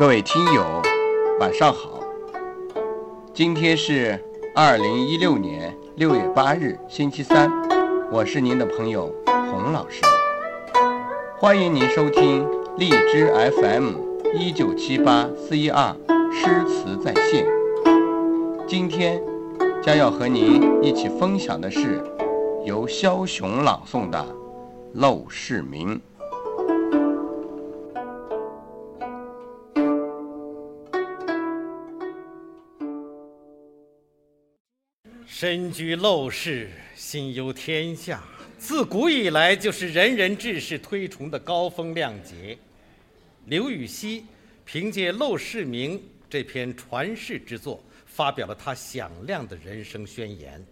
各位听友，晚上好。今天是二零一六年六月八日，星期三。我是您的朋友洪老师，欢迎您收听荔枝 FM 一九七八四一二诗词在线。今天将要和您一起分享的是由肖雄朗诵的《陋室铭》。身居陋室，心忧天下。自古以来，就是仁人志士推崇的高风亮节。刘禹锡凭借《陋室铭》这篇传世之作，发表了他响亮的人生宣言。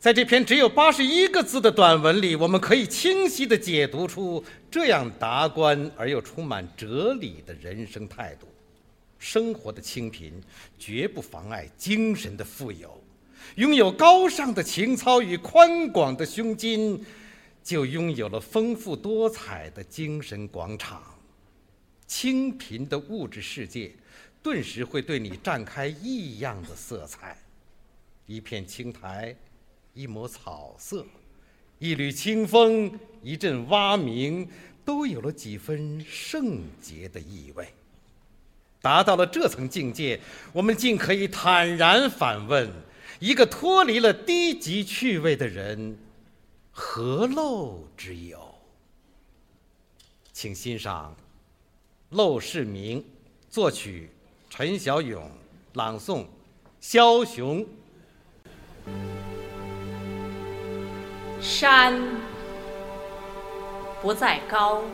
在这篇只有八十一个字的短文里，我们可以清晰地解读出这样达观而又充满哲理的人生态度：生活的清贫，绝不妨碍精神的富有。拥有高尚的情操与宽广的胸襟，就拥有了丰富多彩的精神广场。清贫的物质世界，顿时会对你绽开异样的色彩。一片青苔，一抹草色，一缕清风，一阵蛙鸣，都有了几分圣洁的意味。达到了这层境界，我们竟可以坦然反问。一个脱离了低级趣味的人，何陋之有？请欣赏《陋室铭》，作曲陈小勇，朗诵肖雄。山不在高，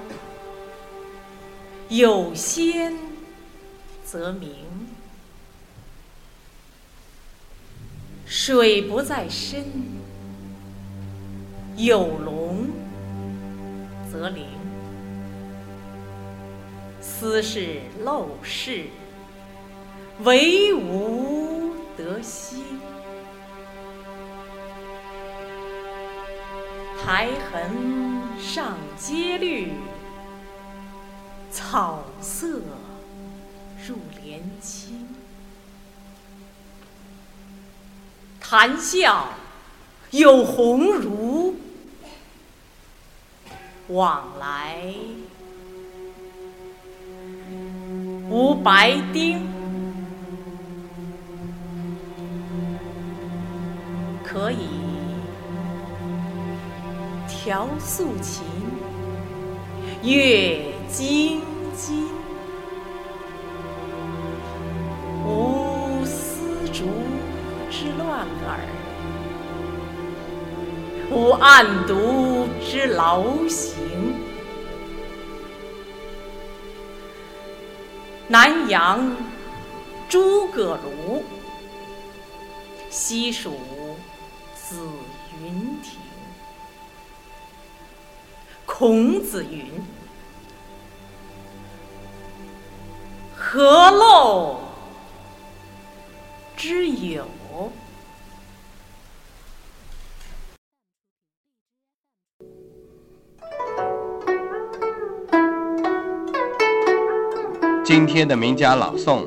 有仙则名。水不在深，有龙则灵。斯是陋室，惟吾德馨。苔痕上阶绿，草色入帘青。谈笑有鸿儒，往来无白丁。可以调素琴，阅金经。无丝竹之乱耳，无案牍之劳形。南阳诸葛庐，西蜀子云亭。孔子云：“何陋之有？”今天的名家朗诵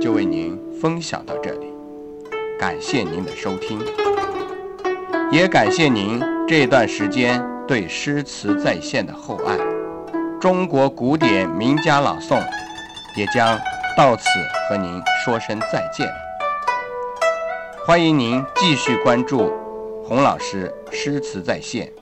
就为您分享到这里，感谢您的收听，也感谢您这段时间对诗词在线的厚爱。中国古典名家朗诵也将到此和您说声再见。欢迎您继续关注洪老师诗词在线。